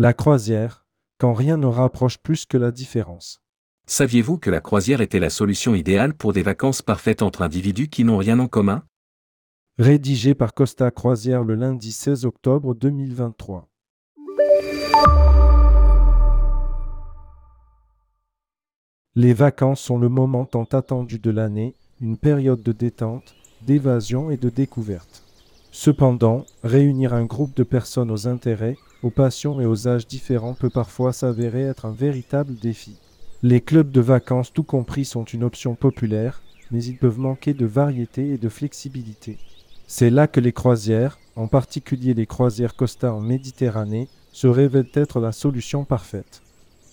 La croisière, quand rien ne rapproche plus que la différence. Saviez-vous que la croisière était la solution idéale pour des vacances parfaites entre individus qui n'ont rien en commun? Rédigé par Costa Croisière le lundi 16 octobre 2023. Les vacances sont le moment tant attendu de l'année, une période de détente, d'évasion et de découverte. Cependant, réunir un groupe de personnes aux intérêts, aux passions et aux âges différents peut parfois s'avérer être un véritable défi. Les clubs de vacances tout compris sont une option populaire, mais ils peuvent manquer de variété et de flexibilité. C'est là que les croisières, en particulier les croisières Costa en Méditerranée, se révèlent être la solution parfaite.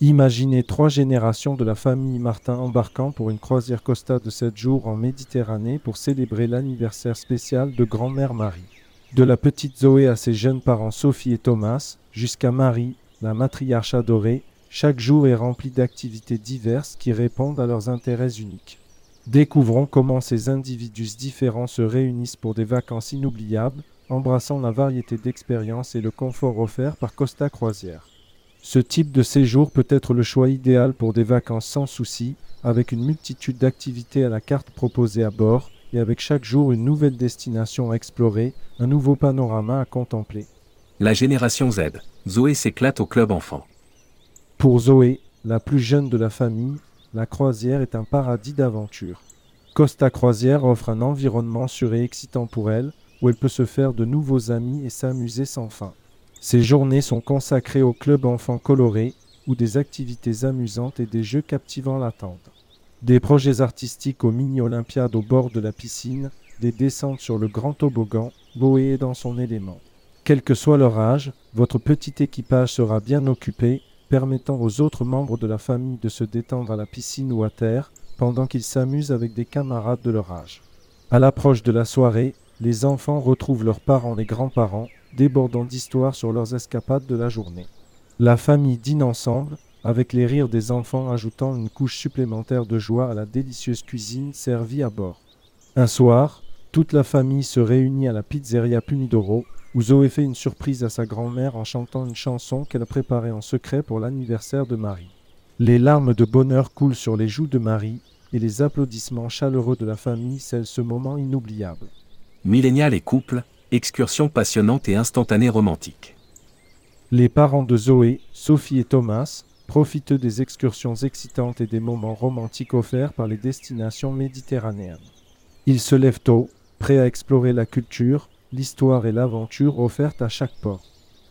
Imaginez trois générations de la famille Martin embarquant pour une croisière Costa de 7 jours en Méditerranée pour célébrer l'anniversaire spécial de grand-mère Marie. De la petite Zoé à ses jeunes parents Sophie et Thomas, jusqu'à Marie, la matriarche adorée, chaque jour est rempli d'activités diverses qui répondent à leurs intérêts uniques. Découvrons comment ces individus différents se réunissent pour des vacances inoubliables, embrassant la variété d'expériences et le confort offert par Costa Croisière. Ce type de séjour peut être le choix idéal pour des vacances sans souci, avec une multitude d'activités à la carte proposée à bord et avec chaque jour une nouvelle destination à explorer, un nouveau panorama à contempler. La génération Z. Zoé s'éclate au club enfant. Pour Zoé, la plus jeune de la famille, la croisière est un paradis d'aventure. Costa Croisière offre un environnement sûr et excitant pour elle, où elle peut se faire de nouveaux amis et s'amuser sans fin. Ces journées sont consacrées au club enfants colorés, où des activités amusantes et des jeux captivants l'attendent. Des projets artistiques aux mini-olympiades au bord de la piscine, des descentes sur le grand toboggan, Boé dans son élément. Quel que soit leur âge, votre petit équipage sera bien occupé, permettant aux autres membres de la famille de se détendre à la piscine ou à terre, pendant qu'ils s'amusent avec des camarades de leur âge. À l'approche de la soirée, les enfants retrouvent leurs parents et grands-parents, débordant d'histoires sur leurs escapades de la journée. La famille dîne ensemble, avec les rires des enfants ajoutant une couche supplémentaire de joie à la délicieuse cuisine servie à bord. Un soir, toute la famille se réunit à la pizzeria Punidoro, où Zoé fait une surprise à sa grand-mère en chantant une chanson qu'elle a préparée en secret pour l'anniversaire de Marie. Les larmes de bonheur coulent sur les joues de Marie, et les applaudissements chaleureux de la famille scellent ce moment inoubliable. Millénial et couple, excursion passionnante et instantanée romantique. Les parents de Zoé, Sophie et Thomas, profitent des excursions excitantes et des moments romantiques offerts par les destinations méditerranéennes. Ils se lèvent tôt, prêts à explorer la culture, l'histoire et l'aventure offertes à chaque port.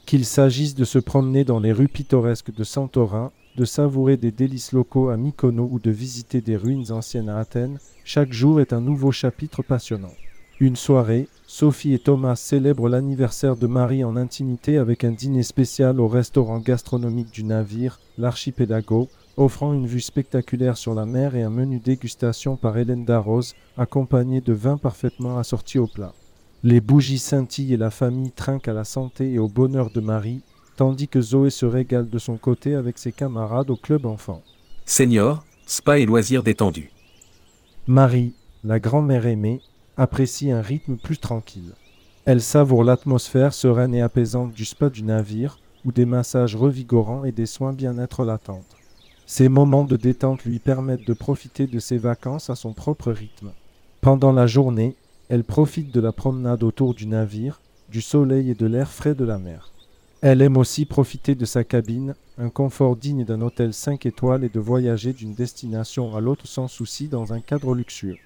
Qu'il s'agisse de se promener dans les rues pittoresques de Santorin, de savourer des délices locaux à Mykonos ou de visiter des ruines anciennes à Athènes, chaque jour est un nouveau chapitre passionnant. Une soirée, Sophie et Thomas célèbrent l'anniversaire de Marie en intimité avec un dîner spécial au restaurant gastronomique du navire, l'Archipelago, offrant une vue spectaculaire sur la mer et un menu dégustation par Hélène Darroze, accompagné de vins parfaitement assortis au plat. Les bougies scintillent et la famille trinque à la santé et au bonheur de Marie, tandis que Zoé se régale de son côté avec ses camarades au club enfant. Senior, spa et loisirs détendus. Marie, la grand-mère aimée, apprécie un rythme plus tranquille. Elle savoure l'atmosphère sereine et apaisante du spa du navire, où des massages revigorants et des soins bien-être l'attendent. Ces moments de détente lui permettent de profiter de ses vacances à son propre rythme. Pendant la journée, elle profite de la promenade autour du navire, du soleil et de l'air frais de la mer. Elle aime aussi profiter de sa cabine, un confort digne d'un hôtel 5 étoiles et de voyager d'une destination à l'autre sans souci dans un cadre luxueux.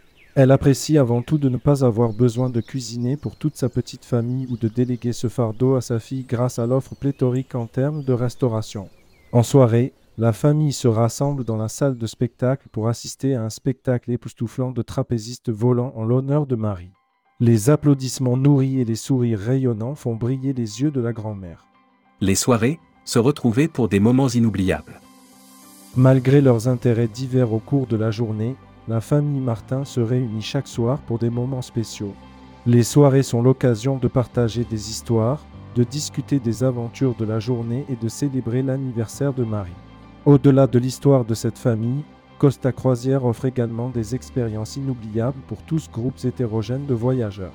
Elle apprécie avant tout de ne pas avoir besoin de cuisiner pour toute sa petite famille ou de déléguer ce fardeau à sa fille grâce à l'offre pléthorique en termes de restauration. En soirée, la famille se rassemble dans la salle de spectacle pour assister à un spectacle époustouflant de trapézistes volants en l'honneur de Marie. Les applaudissements nourris et les sourires rayonnants font briller les yeux de la grand-mère. Les soirées, se retrouver pour des moments inoubliables. Malgré leurs intérêts divers au cours de la journée, la famille Martin se réunit chaque soir pour des moments spéciaux. Les soirées sont l'occasion de partager des histoires, de discuter des aventures de la journée et de célébrer l'anniversaire de Marie. Au-delà de l'histoire de cette famille, Costa Croisière offre également des expériences inoubliables pour tous groupes hétérogènes de voyageurs.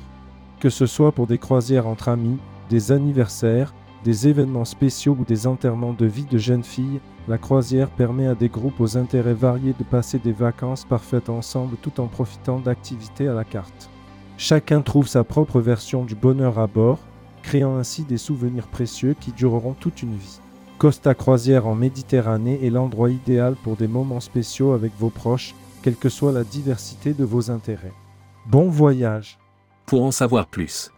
Que ce soit pour des croisières entre amis, des anniversaires, des événements spéciaux ou des enterrements de vie de jeunes filles, la croisière permet à des groupes aux intérêts variés de passer des vacances parfaites ensemble tout en profitant d'activités à la carte. Chacun trouve sa propre version du bonheur à bord, créant ainsi des souvenirs précieux qui dureront toute une vie. Costa Croisière en Méditerranée est l'endroit idéal pour des moments spéciaux avec vos proches, quelle que soit la diversité de vos intérêts. Bon voyage Pour en savoir plus,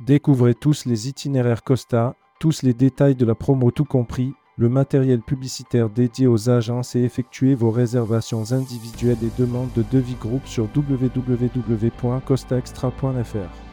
Découvrez tous les itinéraires Costa, tous les détails de la promo tout compris, le matériel publicitaire dédié aux agences et effectuez vos réservations individuelles et demandes de devis groupe sur www.costaextra.fr.